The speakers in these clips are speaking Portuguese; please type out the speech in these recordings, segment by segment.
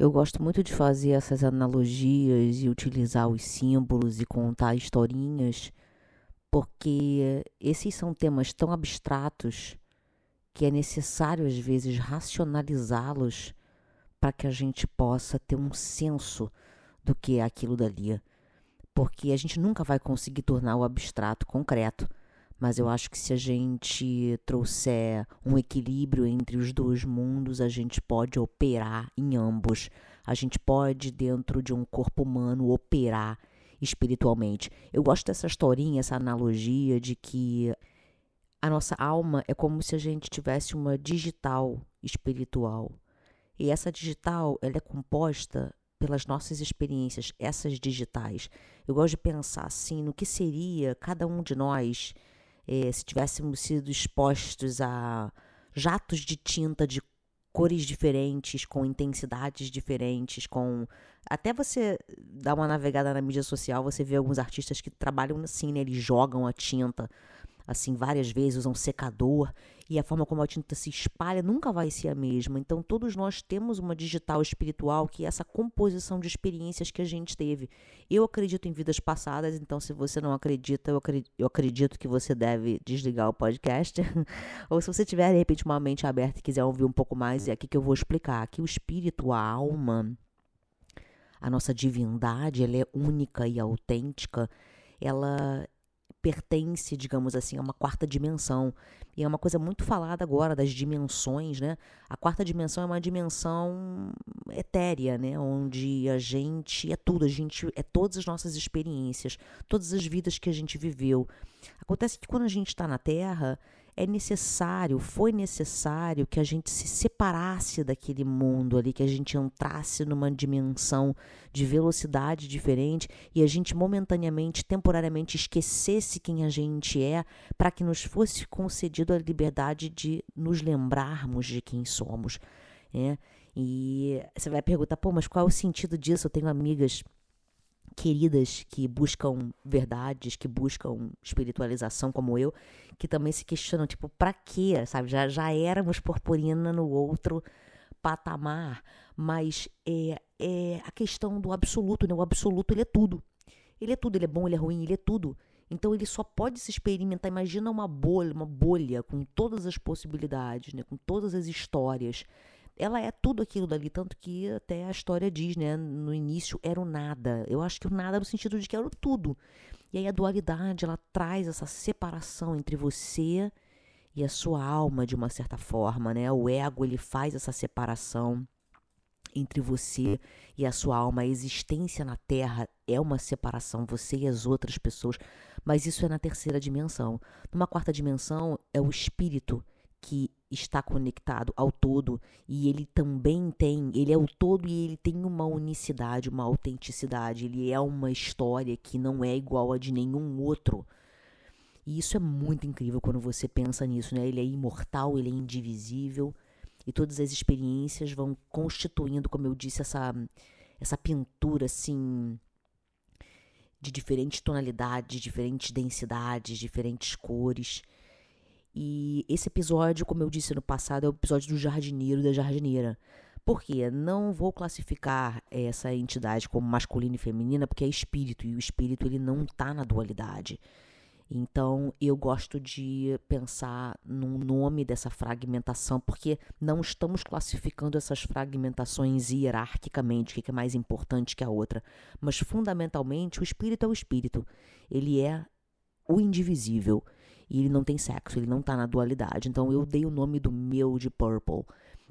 Eu gosto muito de fazer essas analogias e utilizar os símbolos e contar historinhas, porque esses são temas tão abstratos que é necessário às vezes racionalizá-los para que a gente possa ter um senso do que é aquilo dali. Porque a gente nunca vai conseguir tornar o abstrato concreto, mas eu acho que se a gente trouxer um equilíbrio entre os dois mundos, a gente pode operar em ambos. A gente pode, dentro de um corpo humano, operar espiritualmente. Eu gosto dessa historinha, essa analogia de que a nossa alma é como se a gente tivesse uma digital espiritual. E essa digital, ela é composta pelas nossas experiências, essas digitais. Eu gosto de pensar assim no que seria cada um de nós eh, se tivéssemos sido expostos a jatos de tinta de cores diferentes, com intensidades diferentes, com até você dar uma navegada na mídia social, você vê alguns artistas que trabalham assim, né? Eles jogam a tinta assim várias vezes, usam secador e a forma como a tinta se espalha nunca vai ser a mesma. Então todos nós temos uma digital espiritual que é essa composição de experiências que a gente teve. Eu acredito em vidas passadas, então se você não acredita, eu acredito, que você deve desligar o podcast. Ou se você tiver de repente uma mente aberta e quiser ouvir um pouco mais, é aqui que eu vou explicar. Que o espírito, a alma, a nossa divindade, ela é única e autêntica. Ela pertence, digamos assim, a uma quarta dimensão. E é uma coisa muito falada agora das dimensões, né? A quarta dimensão é uma dimensão etérea, né? Onde a gente é tudo, a gente é todas as nossas experiências, todas as vidas que a gente viveu. Acontece que quando a gente está na Terra, é necessário, foi necessário que a gente se separasse daquele mundo ali, que a gente entrasse numa dimensão de velocidade diferente e a gente momentaneamente, temporariamente esquecesse quem a gente é, para que nos fosse concedido a liberdade de nos lembrarmos de quem somos. Né? E você vai perguntar, pô, mas qual é o sentido disso? Eu tenho amigas queridas que buscam verdades, que buscam espiritualização como eu, que também se questionam, tipo, pra quê? Sabe? Já, já éramos purpurina no outro patamar, mas é, é a questão do absoluto, né? O absoluto, ele é tudo. Ele é tudo, ele é bom, ele é ruim, ele é tudo. Então ele só pode se experimentar. Imagina uma bolha, uma bolha com todas as possibilidades, né? com todas as histórias ela é tudo aquilo dali, tanto que até a história diz, né? No início era o nada. Eu acho que o nada no sentido de que era o tudo. E aí a dualidade, ela traz essa separação entre você e a sua alma de uma certa forma, né? O ego, ele faz essa separação entre você e a sua alma. A existência na Terra é uma separação, você e as outras pessoas, mas isso é na terceira dimensão. Numa quarta dimensão é o espírito que está conectado ao todo e ele também tem, ele é o todo e ele tem uma unicidade, uma autenticidade, ele é uma história que não é igual a de nenhum outro. E isso é muito incrível quando você pensa nisso, né? Ele é imortal, ele é indivisível e todas as experiências vão constituindo, como eu disse, essa essa pintura assim de diferentes tonalidades, diferentes densidades, diferentes cores. E esse episódio, como eu disse no passado, é o episódio do jardineiro e da jardineira. Por quê? Não vou classificar essa entidade como masculina e feminina, porque é espírito, e o espírito ele não está na dualidade. Então, eu gosto de pensar no nome dessa fragmentação, porque não estamos classificando essas fragmentações hierarquicamente, o que é mais importante que a outra. Mas, fundamentalmente, o espírito é o espírito. Ele é o indivisível e ele não tem sexo, ele não tá na dualidade. Então eu dei o nome do meu de Purple.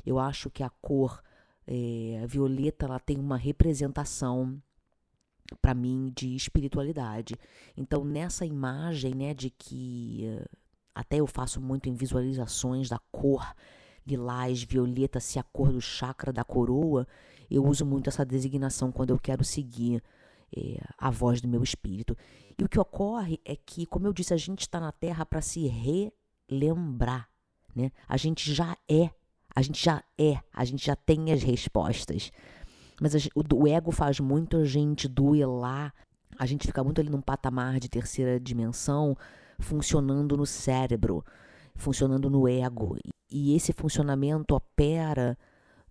Eu acho que a cor é, violeta ela tem uma representação para mim de espiritualidade. Então nessa imagem, né, de que até eu faço muito em visualizações da cor lilás, violeta, se a cor do chakra da coroa, eu uso muito essa designação quando eu quero seguir é, a voz do meu espírito. E o que ocorre é que, como eu disse, a gente está na Terra para se relembrar. Né? A gente já é, a gente já é, a gente já tem as respostas. Mas o, o ego faz muito a gente duelar, a gente fica muito ali num patamar de terceira dimensão, funcionando no cérebro, funcionando no ego. E esse funcionamento opera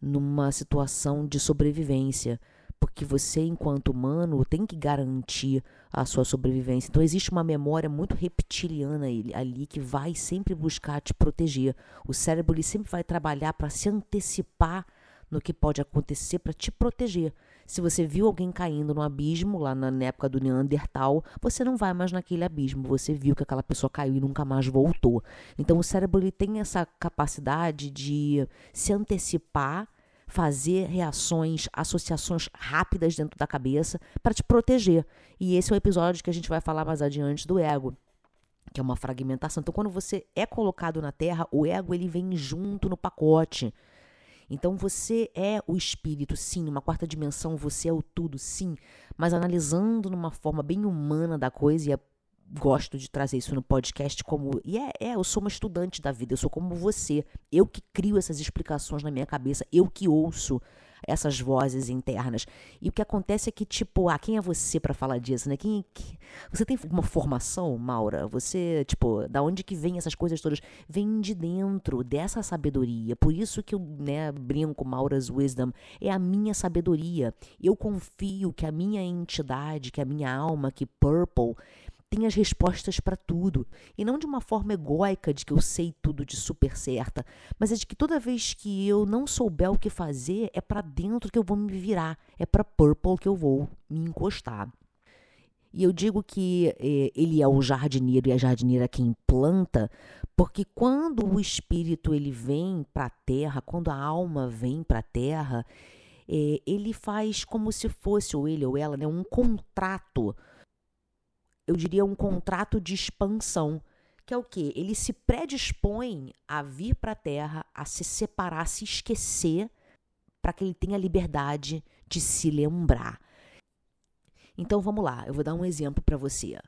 numa situação de sobrevivência, porque você, enquanto humano, tem que garantir a sua sobrevivência. Então, existe uma memória muito reptiliana ali que vai sempre buscar te proteger. O cérebro ele sempre vai trabalhar para se antecipar no que pode acontecer para te proteger. Se você viu alguém caindo no abismo, lá na, época do Neandertal, você não vai mais naquele abismo. Você viu que aquela pessoa caiu e nunca mais voltou. Então, o cérebro ele tem essa capacidade de se antecipar fazer reações, associações rápidas dentro da cabeça para te proteger. E esse é o episódio que a gente vai falar mais adiante do ego que é uma fragmentação. Então, quando você é colocado na Terra, o ego ele vem junto no pacote. Então você é o espírito, sim, numa quarta dimensão você é o tudo, sim, mas analisando numa forma bem humana da coisa, e é, gosto de trazer isso no podcast como. E é, é, eu sou uma estudante da vida, eu sou como você. Eu que crio essas explicações na minha cabeça, eu que ouço essas vozes internas. E o que acontece é que, tipo, ah, quem é você para falar disso, né? Quem, você tem uma formação, Maura? Você, tipo, da onde que vem essas coisas todas? Vem de dentro dessa sabedoria. Por isso que eu, né, brinco Maura's Wisdom. É a minha sabedoria. Eu confio que a minha entidade, que a minha alma, que Purple tem as respostas para tudo. E não de uma forma egóica de que eu sei tudo de super certa, mas é de que toda vez que eu não souber o que fazer, é para dentro que eu vou me virar, é para Purple que eu vou me encostar. E eu digo que eh, ele é o jardineiro e a jardineira quem planta, porque quando o espírito ele vem para a terra, quando a alma vem para a terra, eh, ele faz como se fosse, ou ele ou ela, né, um contrato eu diria, um contrato de expansão, que é o quê? Ele se predispõe a vir para a Terra, a se separar, a se esquecer, para que ele tenha liberdade de se lembrar. Então vamos lá, eu vou dar um exemplo para você.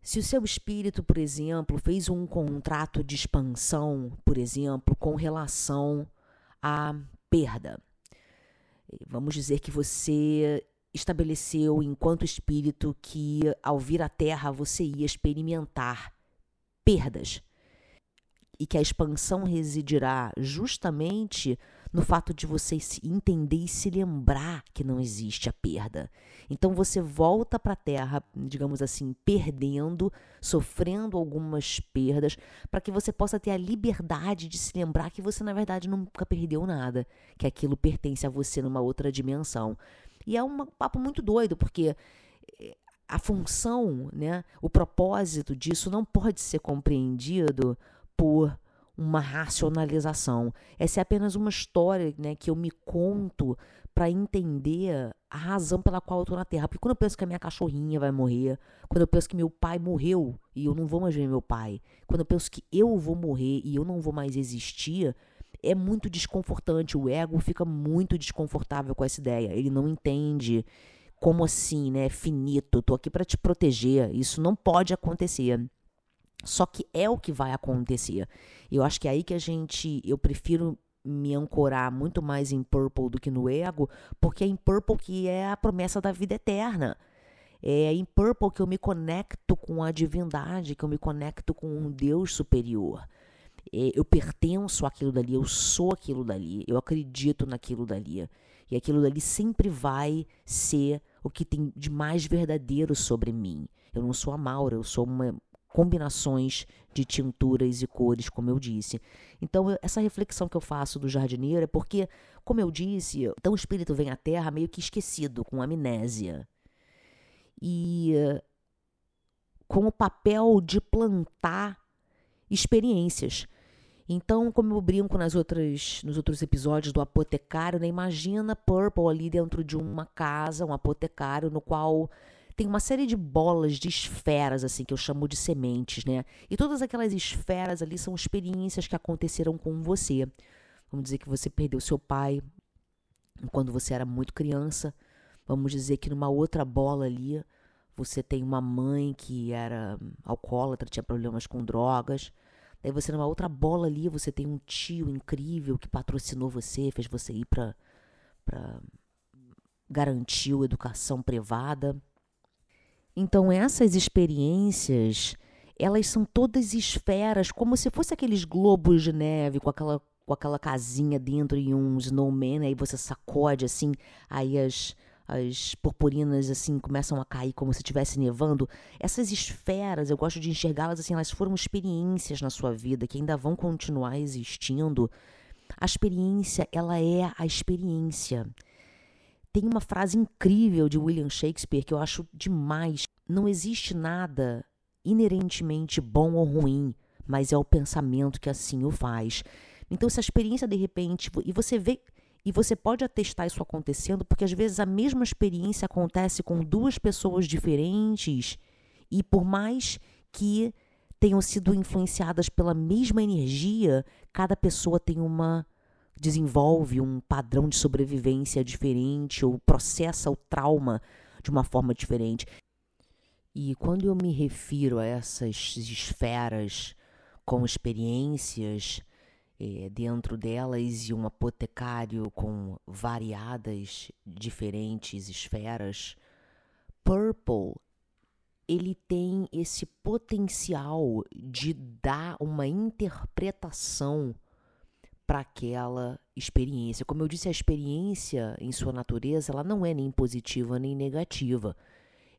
Se o seu espírito, por exemplo, fez um contrato de expansão, por exemplo, com relação à perda, vamos dizer que você estabeleceu enquanto espírito que ao vir à Terra você ia experimentar perdas e que a expansão residirá justamente no fato de você entender e se lembrar que não existe a perda. Então você volta para a Terra, digamos assim, perdendo, sofrendo algumas perdas, para que você possa ter a liberdade de se lembrar que você na verdade nunca perdeu nada, que aquilo pertence a você numa outra dimensão. E é um papo muito doido, porque eh, a função, né, o propósito disso não pode ser compreendido por uma racionalização. Essa é apenas uma história né, que eu me conto para entender a razão pela qual eu estou na Terra. Porque quando eu penso que a minha cachorrinha vai morrer, quando eu penso que meu pai morreu e eu não vou mais ver meu pai, quando eu penso que eu vou morrer e eu não vou mais existir, é muito desconfortante. O ego fica muito desconfortável com essa ideia. Ele não entende como assim, né? Finito, tô aqui para te proteger. Isso não pode acontecer. Só que é o que vai acontecer. Eu acho que é aí que a gente, eu prefiro me ancorar muito mais em Purple do que no ego, porque é em Purple que é a promessa da vida eterna. É em Purple que eu me conecto com a divindade, que eu me conecto com um Deus superior. É, eu pertenço àquilo dali, eu sou aquilo dali, eu acredito naquilo dali. E aquilo dali sempre vai ser o que tem de mais verdadeiro sobre mim. Eu não sou a Maura, eu sou uma combinações de tinturas e cores, como eu disse. Então, eu, essa reflexão que eu faço do jardineiro é porque, como eu disse, então o espírito vem à Terra meio que esquecido, com amnésia. E com o papel de plantar experiências. Então, como eu brinco nas outras, nos outros episódios do apotecário, né? imagina Purple ali dentro de uma casa, um apotecário, no qual tem uma série de bolas, de esferas, assim, que eu chamo de sementes, né? E todas aquelas esferas ali são experiências que aconteceram com você. Vamos dizer que você perdeu seu pai quando você era muito criança. Vamos dizer que numa outra bola ali você tem uma mãe que era alcoólatra, tinha problemas com drogas. Daí você numa outra bola ali, você tem um tio incrível que patrocinou você, fez você ir para para garantiu educação privada. Então essas experiências, elas são todas esferas, como se fosse aqueles globos de neve com aquela com aquela casinha dentro e um snowman, aí você sacode assim, aí as, as purpurinas assim começam a cair como se estivesse nevando. Essas esferas, eu gosto de enxergá-las assim, elas foram experiências na sua vida que ainda vão continuar existindo. A experiência, ela é a experiência. Tem uma frase incrível de William Shakespeare que eu acho demais. Não existe nada inerentemente bom ou ruim, mas é o pensamento que assim o faz. Então, se a experiência de repente, e você vê, e você pode atestar isso acontecendo, porque às vezes a mesma experiência acontece com duas pessoas diferentes, e por mais que tenham sido influenciadas pela mesma energia, cada pessoa tem uma desenvolve um padrão de sobrevivência diferente ou processa o trauma de uma forma diferente. E quando eu me refiro a essas esferas com experiências é, dentro delas e um apotecário com variadas, diferentes esferas, Purple ele tem esse potencial de dar uma interpretação para aquela experiência. Como eu disse, a experiência em sua natureza, ela não é nem positiva nem negativa.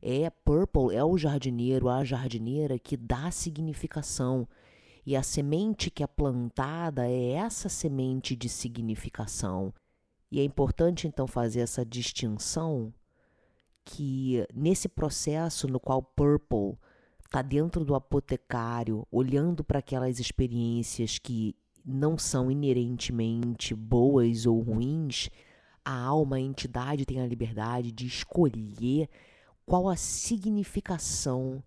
É purple, é o jardineiro, a jardineira que dá significação. E a semente que é plantada é essa semente de significação. E é importante então fazer essa distinção que nesse processo no qual Purple está dentro do apotecário, olhando para aquelas experiências que não são inerentemente boas ou ruins, a alma, a entidade tem a liberdade de escolher qual a significação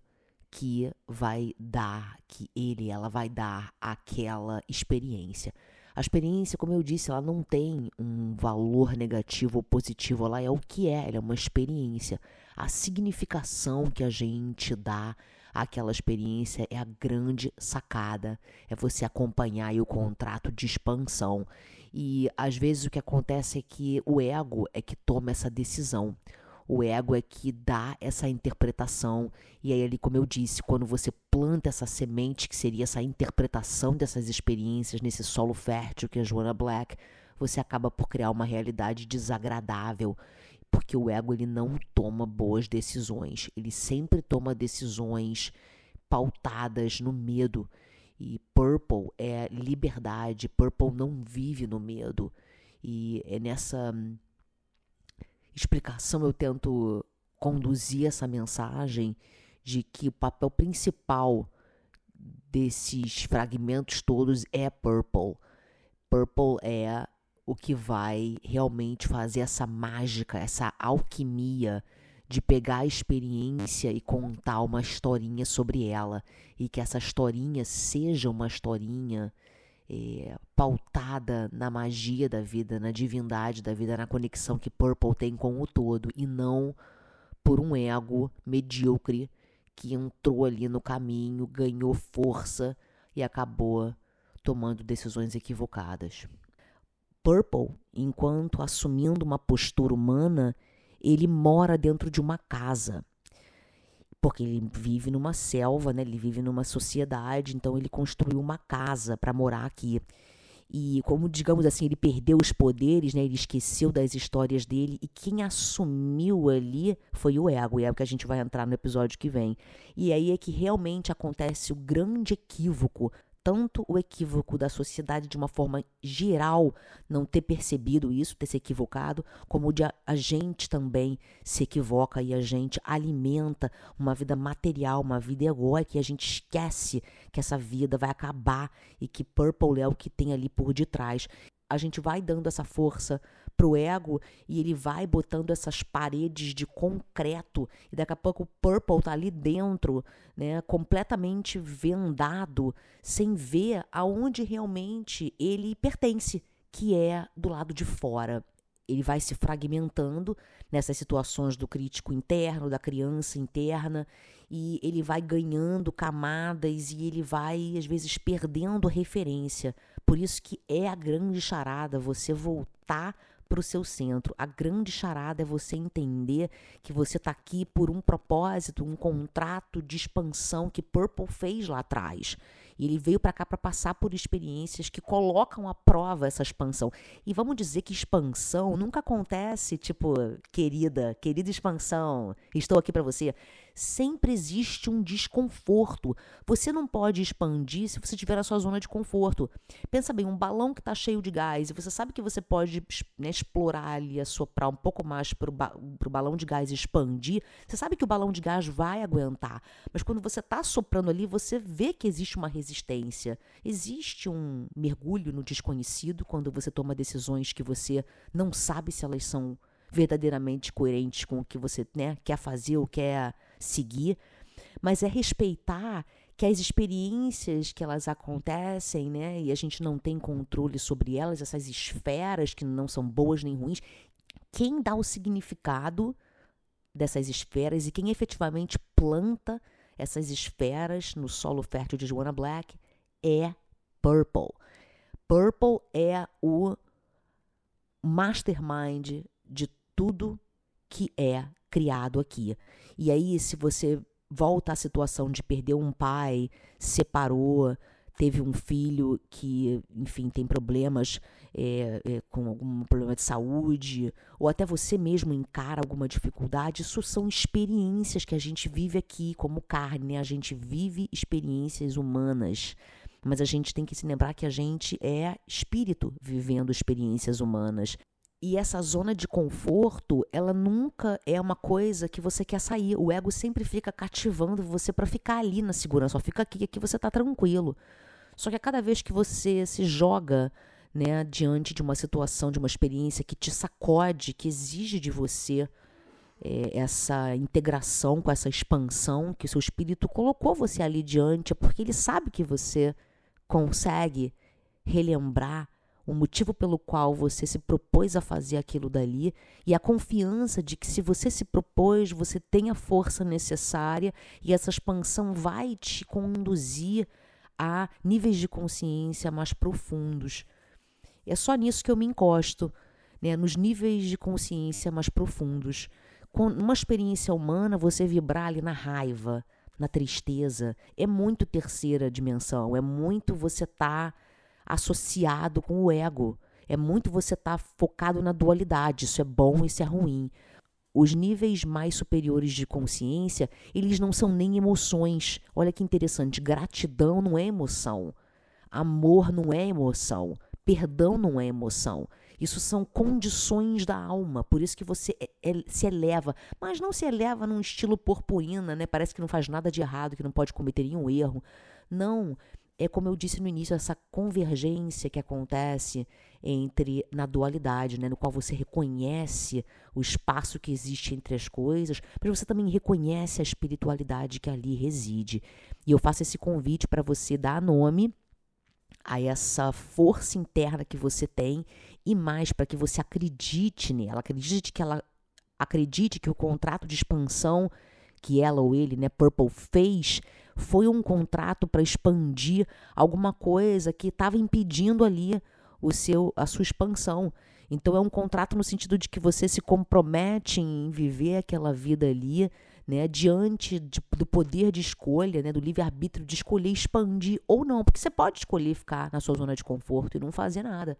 que vai dar, que ele, ela vai dar àquela experiência. A experiência, como eu disse, ela não tem um valor negativo ou positivo, ela é o que é, ela é uma experiência. A significação que a gente dá àquela experiência é a grande sacada, é você acompanhar o contrato de expansão. E às vezes o que acontece é que o ego é que toma essa decisão. O ego é que dá essa interpretação. E aí, ali, como eu disse, quando você planta essa semente, que seria essa interpretação dessas experiências nesse solo fértil que é Joanna Black, você acaba por criar uma realidade desagradável. Porque o ego ele não toma boas decisões. Ele sempre toma decisões pautadas no medo. E Purple é liberdade. Purple não vive no medo. E é nessa explicação eu tento conduzir essa mensagem de que o papel principal desses fragmentos todos é Purple. Purple é o que vai realmente fazer essa mágica, essa alquimia de pegar a experiência e contar uma historinha sobre ela e que essa historinha seja uma historinha é, pautada na magia da vida, na divindade da vida, na conexão que Purple tem com o todo e não por um ego medíocre que entrou ali no caminho, ganhou força e acabou tomando decisões equivocadas. Purple, enquanto assumindo uma postura humana, ele mora dentro de uma casa porque ele vive numa selva, né? Ele vive numa sociedade, então ele construiu uma casa para morar aqui. E como digamos assim, ele perdeu os poderes, né? Ele esqueceu das histórias dele e quem assumiu ali foi o ego, e é o que a gente vai entrar no episódio que vem. E aí é que realmente acontece o grande equívoco tanto o equívoco da sociedade de uma forma geral não ter percebido isso, ter se equivocado, como de a, a gente também se equivoca e a gente alimenta uma vida material, uma vida egóica e a gente esquece que essa vida vai acabar e que Purple é o que tem ali por detrás. A gente vai dando essa força pro ego e ele vai botando essas paredes de concreto e daqui a pouco o Purple tá ali dentro, né, completamente vendado, sem ver aonde realmente ele pertence, que é do lado de fora. Ele vai se fragmentando nessas situações do crítico interno, da criança interna, e ele vai ganhando camadas e ele vai, às vezes, perdendo referência. Por isso que é a grande charada você voltar para o seu centro. A grande charada é você entender que você está aqui por um propósito, um contrato de expansão que Purple fez lá atrás. E ele veio para cá para passar por experiências que colocam à prova essa expansão. E vamos dizer que expansão nunca acontece, tipo, querida, querida expansão, estou aqui para você sempre existe um desconforto. Você não pode expandir se você estiver na sua zona de conforto. Pensa bem, um balão que está cheio de gás e você sabe que você pode né, explorar ali, assoprar um pouco mais para o ba balão de gás expandir. Você sabe que o balão de gás vai aguentar, mas quando você está soprando ali, você vê que existe uma resistência. Existe um mergulho no desconhecido quando você toma decisões que você não sabe se elas são verdadeiramente coerentes com o que você né, quer fazer ou quer seguir, mas é respeitar que as experiências que elas acontecem, né, e a gente não tem controle sobre elas, essas esferas que não são boas nem ruins, quem dá o significado dessas esferas e quem efetivamente planta essas esferas no solo fértil de Joanna Black é Purple. Purple é o mastermind de tudo que é criado aqui. E aí, se você volta à situação de perder um pai, separou, teve um filho que, enfim, tem problemas é, é, com algum problema de saúde, ou até você mesmo encara alguma dificuldade, isso são experiências que a gente vive aqui como carne, né? a gente vive experiências humanas. Mas a gente tem que se lembrar que a gente é espírito vivendo experiências humanas. E essa zona de conforto, ela nunca é uma coisa que você quer sair. O ego sempre fica cativando você para ficar ali na segurança. Só fica aqui, aqui você tá tranquilo. Só que a cada vez que você se joga né, diante de uma situação, de uma experiência que te sacode, que exige de você é, essa integração com essa expansão que o seu espírito colocou você ali diante, é porque ele sabe que você consegue relembrar o motivo pelo qual você se propôs a fazer aquilo dali e a confiança de que se você se propôs, você tem a força necessária e essa expansão vai te conduzir a níveis de consciência mais profundos. É só nisso que eu me encosto, né, nos níveis de consciência mais profundos. Com uma experiência humana, você vibrar ali na raiva, na tristeza, é muito terceira dimensão, é muito você tá associado com o ego. É muito você estar tá focado na dualidade, isso é bom, isso é ruim. Os níveis mais superiores de consciência, eles não são nem emoções. Olha que interessante, gratidão não é emoção. Amor não é emoção. Perdão não é emoção. Isso são condições da alma, por isso que você é, é, se eleva, mas não se eleva num estilo purpurina, né? Parece que não faz nada de errado, que não pode cometer nenhum erro. Não, é como eu disse no início, essa convergência que acontece entre na dualidade, né, no qual você reconhece o espaço que existe entre as coisas, mas você também reconhece a espiritualidade que ali reside. E eu faço esse convite para você dar nome a essa força interna que você tem e mais para que você acredite nela, acredite que ela acredite que o contrato de expansão que ela ou ele, né, Purple fez foi um contrato para expandir alguma coisa que estava impedindo ali o seu a sua expansão. Então é um contrato no sentido de que você se compromete em viver aquela vida ali, né, diante de, do poder de escolha, né, do livre-arbítrio de escolher expandir ou não, porque você pode escolher ficar na sua zona de conforto e não fazer nada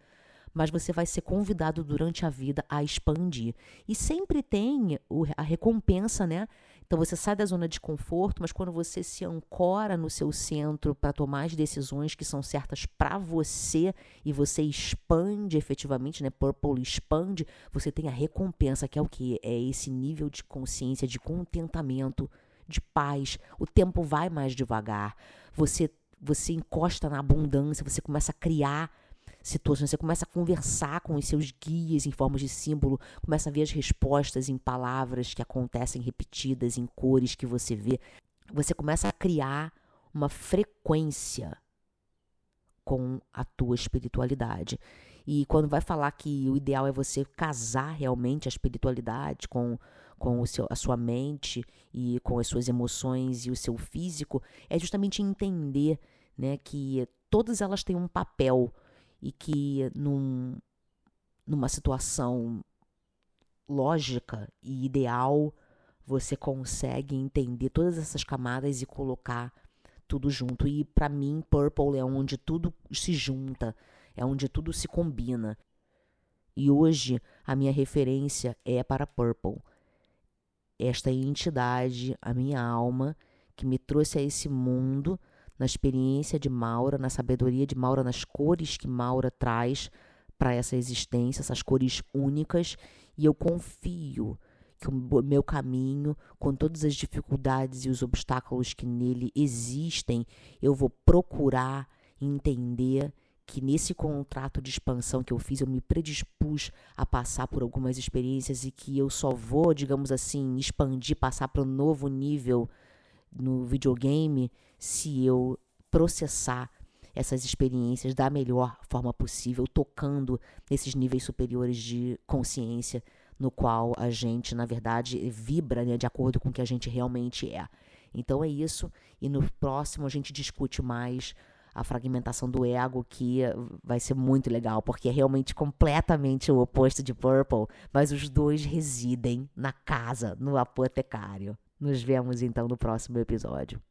mas você vai ser convidado durante a vida a expandir. E sempre tem a recompensa, né? Então você sai da zona de conforto, mas quando você se ancora no seu centro para tomar as decisões que são certas para você e você expande efetivamente, né? Purple expande, você tem a recompensa, que é o que? É esse nível de consciência, de contentamento, de paz. O tempo vai mais devagar. Você você encosta na abundância, você começa a criar situações, você começa a conversar com os seus guias em formas de símbolo, começa a ver as respostas em palavras que acontecem repetidas, em cores que você vê. Você começa a criar uma frequência com a tua espiritualidade. E quando vai falar que o ideal é você casar realmente a espiritualidade com, com o seu, a sua mente e com as suas emoções e o seu físico, é justamente entender né, que todas elas têm um papel e que num, numa situação lógica e ideal você consegue entender todas essas camadas e colocar tudo junto. E para mim, Purple é onde tudo se junta, é onde tudo se combina. E hoje a minha referência é para Purple. Esta entidade, a minha alma, que me trouxe a esse mundo, na experiência de Maura, na sabedoria de Maura, nas cores que Maura traz para essa existência, essas cores únicas, e eu confio que o meu caminho, com todas as dificuldades e os obstáculos que nele existem, eu vou procurar entender que nesse contrato de expansão que eu fiz, eu me predispus a passar por algumas experiências e que eu só vou, digamos assim, expandir, passar para um novo nível no videogame se eu processar essas experiências da melhor forma possível, tocando nesses níveis superiores de consciência no qual a gente, na verdade, vibra né, de acordo com o que a gente realmente é. Então é isso, e no próximo a gente discute mais a fragmentação do ego, que vai ser muito legal, porque é realmente completamente o oposto de Purple, mas os dois residem na casa, no apotecário. Nos vemos então no próximo episódio.